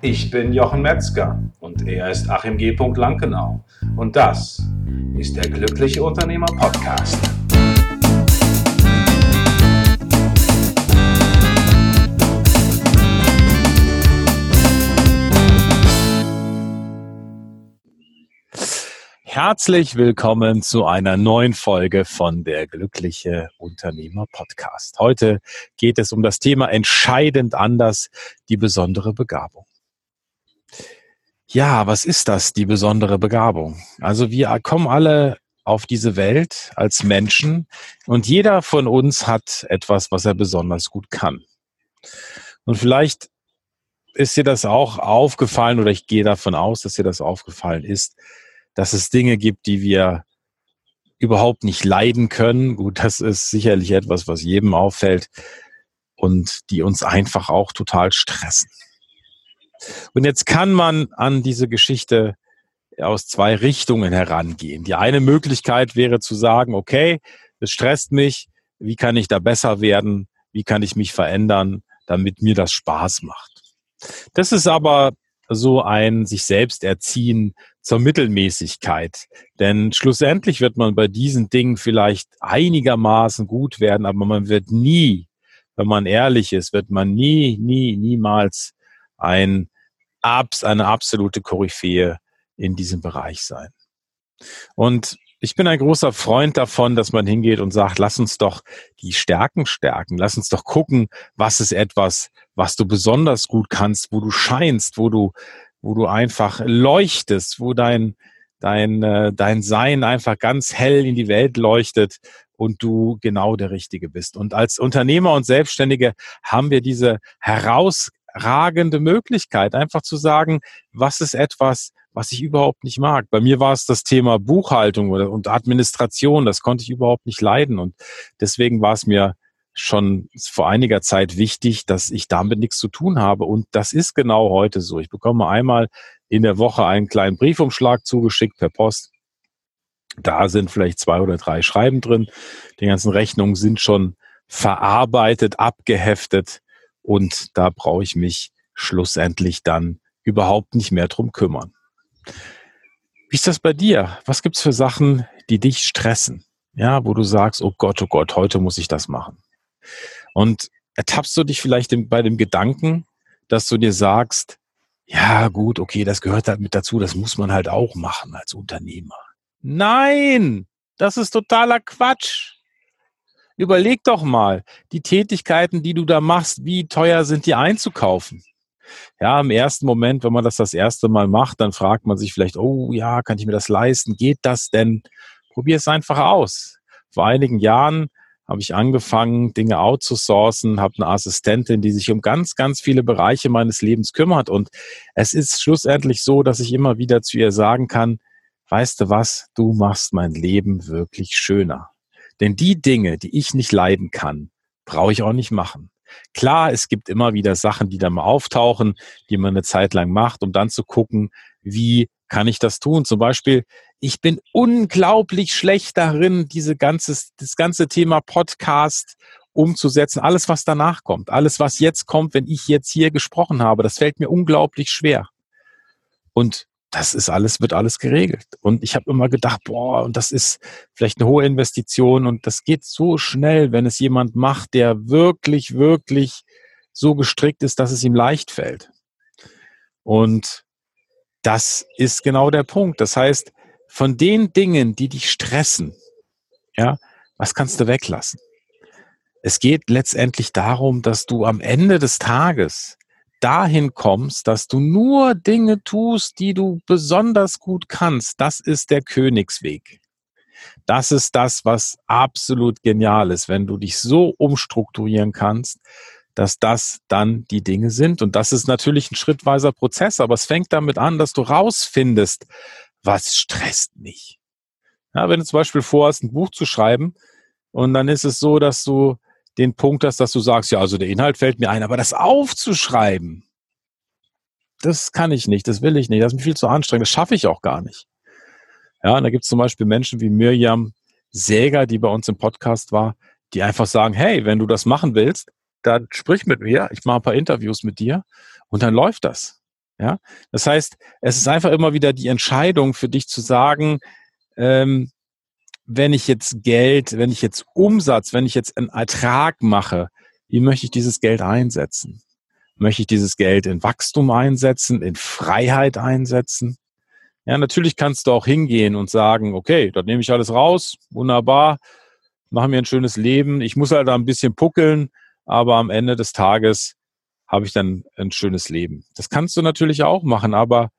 Ich bin Jochen Metzger und er ist Achim G. Lankenau. Und das ist der Glückliche Unternehmer Podcast. Herzlich willkommen zu einer neuen Folge von der Glückliche Unternehmer Podcast. Heute geht es um das Thema entscheidend anders, die besondere Begabung. Ja, was ist das, die besondere Begabung? Also wir kommen alle auf diese Welt als Menschen und jeder von uns hat etwas, was er besonders gut kann. Und vielleicht ist dir das auch aufgefallen oder ich gehe davon aus, dass dir das aufgefallen ist, dass es Dinge gibt, die wir überhaupt nicht leiden können. Gut, das ist sicherlich etwas, was jedem auffällt und die uns einfach auch total stressen. Und jetzt kann man an diese Geschichte aus zwei Richtungen herangehen. Die eine Möglichkeit wäre zu sagen, okay, es stresst mich, wie kann ich da besser werden, wie kann ich mich verändern, damit mir das Spaß macht. Das ist aber so ein sich selbst erziehen zur Mittelmäßigkeit. Denn schlussendlich wird man bei diesen Dingen vielleicht einigermaßen gut werden, aber man wird nie, wenn man ehrlich ist, wird man nie, nie, niemals ein, eine absolute Koryphäe in diesem Bereich sein. Und ich bin ein großer Freund davon, dass man hingeht und sagt, lass uns doch die Stärken stärken. Lass uns doch gucken, was ist etwas, was du besonders gut kannst, wo du scheinst, wo du, wo du einfach leuchtest, wo dein, dein, äh, dein Sein einfach ganz hell in die Welt leuchtet und du genau der Richtige bist. Und als Unternehmer und Selbstständige haben wir diese herausragende Möglichkeit, einfach zu sagen, was ist etwas, was ich überhaupt nicht mag. Bei mir war es das Thema Buchhaltung und Administration, das konnte ich überhaupt nicht leiden. Und deswegen war es mir schon vor einiger Zeit wichtig, dass ich damit nichts zu tun habe. Und das ist genau heute so. Ich bekomme einmal in der Woche einen kleinen Briefumschlag zugeschickt per Post. Da sind vielleicht zwei oder drei Schreiben drin. Die ganzen Rechnungen sind schon verarbeitet, abgeheftet und da brauche ich mich schlussendlich dann überhaupt nicht mehr drum kümmern. Wie ist das bei dir? Was gibt's für Sachen, die dich stressen? Ja, wo du sagst, oh Gott, oh Gott, heute muss ich das machen. Und ertappst du dich vielleicht bei dem Gedanken, dass du dir sagst, ja gut, okay, das gehört halt mit dazu, das muss man halt auch machen als Unternehmer. Nein, das ist totaler Quatsch. Überleg doch mal, die Tätigkeiten, die du da machst, wie teuer sind die einzukaufen? Ja, im ersten Moment, wenn man das das erste Mal macht, dann fragt man sich vielleicht, oh ja, kann ich mir das leisten? Geht das denn? Probier es einfach aus. Vor einigen Jahren habe ich angefangen, Dinge outzusourcen, habe eine Assistentin, die sich um ganz, ganz viele Bereiche meines Lebens kümmert. Und es ist schlussendlich so, dass ich immer wieder zu ihr sagen kann, weißt du was, du machst mein Leben wirklich schöner. Denn die Dinge, die ich nicht leiden kann, brauche ich auch nicht machen. Klar, es gibt immer wieder Sachen, die da mal auftauchen, die man eine Zeit lang macht, um dann zu gucken, wie kann ich das tun? Zum Beispiel, ich bin unglaublich schlecht darin, diese ganze, das ganze Thema Podcast umzusetzen. Alles, was danach kommt, alles, was jetzt kommt, wenn ich jetzt hier gesprochen habe, das fällt mir unglaublich schwer. Und das ist alles, wird alles geregelt. Und ich habe immer gedacht, boah, und das ist vielleicht eine hohe Investition und das geht so schnell, wenn es jemand macht, der wirklich, wirklich so gestrickt ist, dass es ihm leicht fällt. Und das ist genau der Punkt. Das heißt, von den Dingen, die dich stressen, ja, was kannst du weglassen? Es geht letztendlich darum, dass du am Ende des Tages dahin kommst, dass du nur Dinge tust, die du besonders gut kannst, das ist der Königsweg. Das ist das, was absolut genial ist, wenn du dich so umstrukturieren kannst, dass das dann die Dinge sind. Und das ist natürlich ein schrittweiser Prozess, aber es fängt damit an, dass du rausfindest, was stresst mich. Ja, wenn du zum Beispiel vorhast, ein Buch zu schreiben und dann ist es so, dass du den Punkt hast, dass du sagst, ja, also der Inhalt fällt mir ein, aber das aufzuschreiben, das kann ich nicht, das will ich nicht, das ist mir viel zu anstrengend, das schaffe ich auch gar nicht. Ja, und da gibt es zum Beispiel Menschen wie Mirjam Säger, die bei uns im Podcast war, die einfach sagen, hey, wenn du das machen willst, dann sprich mit mir, ich mache ein paar Interviews mit dir und dann läuft das. Ja, das heißt, es ist einfach immer wieder die Entscheidung für dich zu sagen, ähm, wenn ich jetzt Geld, wenn ich jetzt Umsatz, wenn ich jetzt einen Ertrag mache, wie möchte ich dieses Geld einsetzen? Möchte ich dieses Geld in Wachstum einsetzen, in Freiheit einsetzen? Ja, natürlich kannst du auch hingehen und sagen, okay, dort nehme ich alles raus, wunderbar, mache mir ein schönes Leben. Ich muss halt da ein bisschen puckeln, aber am Ende des Tages habe ich dann ein schönes Leben. Das kannst du natürlich auch machen, aber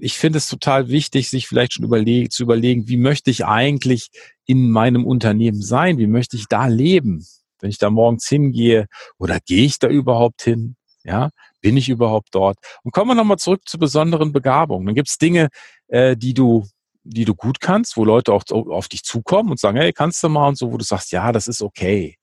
ich finde es total wichtig, sich vielleicht schon überleg zu überlegen, wie möchte ich eigentlich in meinem Unternehmen sein? Wie möchte ich da leben? Wenn ich da morgens hingehe oder gehe ich da überhaupt hin? Ja, bin ich überhaupt dort? Und kommen wir nochmal zurück zu besonderen Begabungen. Dann gibt es Dinge, äh, die du die du gut kannst, wo Leute auch auf dich zukommen und sagen, hey, kannst du mal und so, wo du sagst, ja, das ist okay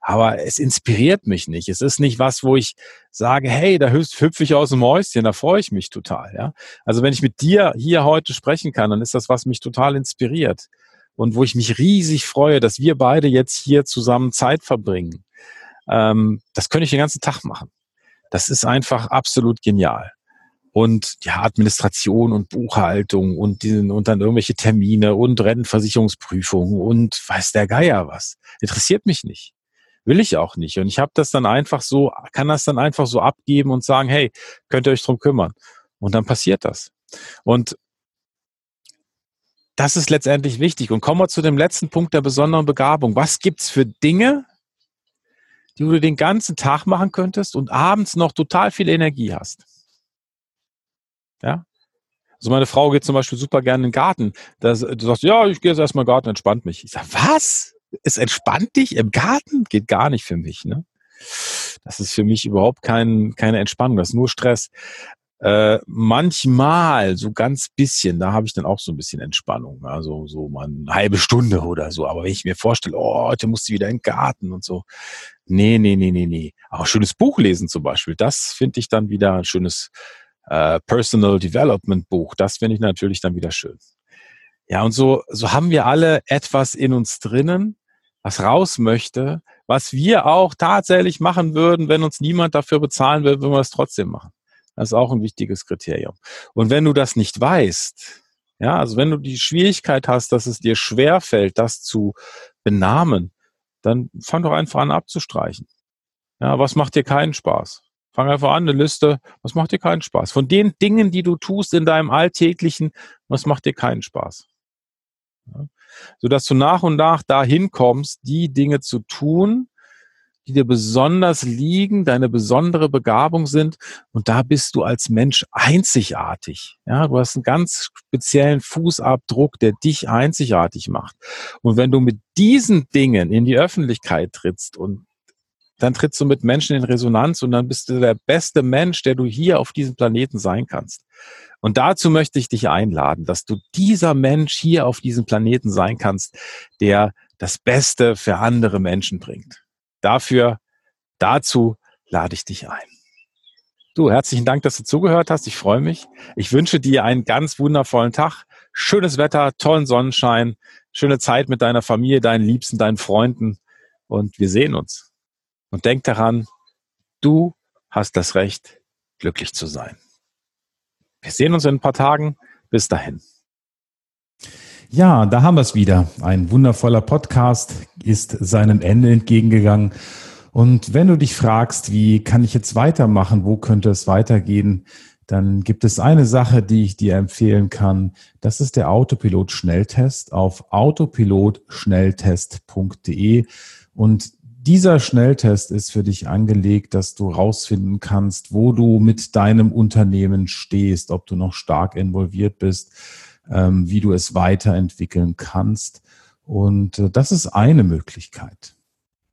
aber es inspiriert mich nicht. Es ist nicht was, wo ich sage, hey, da hüpfe ich aus dem Häuschen, da freue ich mich total. Ja? Also wenn ich mit dir hier heute sprechen kann, dann ist das, was mich total inspiriert und wo ich mich riesig freue, dass wir beide jetzt hier zusammen Zeit verbringen. Ähm, das könnte ich den ganzen Tag machen. Das ist einfach absolut genial und ja, Administration und Buchhaltung und, diesen, und dann irgendwelche Termine und Rentenversicherungsprüfungen und weiß der Geier was. Interessiert mich nicht. Will ich auch nicht. Und ich habe das dann einfach so, kann das dann einfach so abgeben und sagen, hey, könnt ihr euch drum kümmern. Und dann passiert das. Und das ist letztendlich wichtig. Und kommen wir zu dem letzten Punkt der besonderen Begabung. Was gibt's für Dinge, die du den ganzen Tag machen könntest und abends noch total viel Energie hast? Ja? Also meine Frau geht zum Beispiel super gerne in den Garten. Du sagst, ja, ich gehe jetzt erstmal in den Garten, entspannt mich. Ich sage, was? Es entspannt dich im Garten? Geht gar nicht für mich. Ne? Das ist für mich überhaupt kein, keine Entspannung, das ist nur Stress. Äh, manchmal, so ganz bisschen, da habe ich dann auch so ein bisschen Entspannung. Also so mal eine halbe Stunde oder so. Aber wenn ich mir vorstelle, oh, heute musst du wieder in den Garten und so. Nee, nee, nee, nee, nee. Auch schönes Buch lesen zum Beispiel. Das finde ich dann wieder ein schönes äh, Personal Development Buch. Das finde ich natürlich dann wieder schön. Ja, und so, so haben wir alle etwas in uns drinnen, was raus möchte, was wir auch tatsächlich machen würden, wenn uns niemand dafür bezahlen will, würden wir es trotzdem machen. Das ist auch ein wichtiges Kriterium. Und wenn du das nicht weißt, ja, also wenn du die Schwierigkeit hast, dass es dir schwer fällt, das zu benamen, dann fang doch einfach an abzustreichen. Ja, was macht dir keinen Spaß? Fang einfach an, eine Liste, was macht dir keinen Spaß? Von den Dingen, die du tust in deinem Alltäglichen, was macht dir keinen Spaß? Ja, sodass du nach und nach dahin kommst, die Dinge zu tun, die dir besonders liegen, deine besondere Begabung sind. Und da bist du als Mensch einzigartig. Ja, du hast einen ganz speziellen Fußabdruck, der dich einzigartig macht. Und wenn du mit diesen Dingen in die Öffentlichkeit trittst und dann trittst du mit Menschen in Resonanz und dann bist du der beste Mensch, der du hier auf diesem Planeten sein kannst. Und dazu möchte ich dich einladen, dass du dieser Mensch hier auf diesem Planeten sein kannst, der das Beste für andere Menschen bringt. Dafür, dazu lade ich dich ein. Du, herzlichen Dank, dass du zugehört hast. Ich freue mich. Ich wünsche dir einen ganz wundervollen Tag. Schönes Wetter, tollen Sonnenschein, schöne Zeit mit deiner Familie, deinen Liebsten, deinen Freunden. Und wir sehen uns. Und denk daran, du hast das Recht, glücklich zu sein. Wir sehen uns in ein paar Tagen. Bis dahin. Ja, da haben wir es wieder. Ein wundervoller Podcast ist seinem Ende entgegengegangen. Und wenn du dich fragst, wie kann ich jetzt weitermachen, wo könnte es weitergehen, dann gibt es eine Sache, die ich dir empfehlen kann. Das ist der Autopilot Schnelltest auf autopilotschnelltest.de. Und dieser Schnelltest ist für dich angelegt, dass du rausfinden kannst, wo du mit deinem Unternehmen stehst, ob du noch stark involviert bist, ähm, wie du es weiterentwickeln kannst. Und äh, das ist eine Möglichkeit.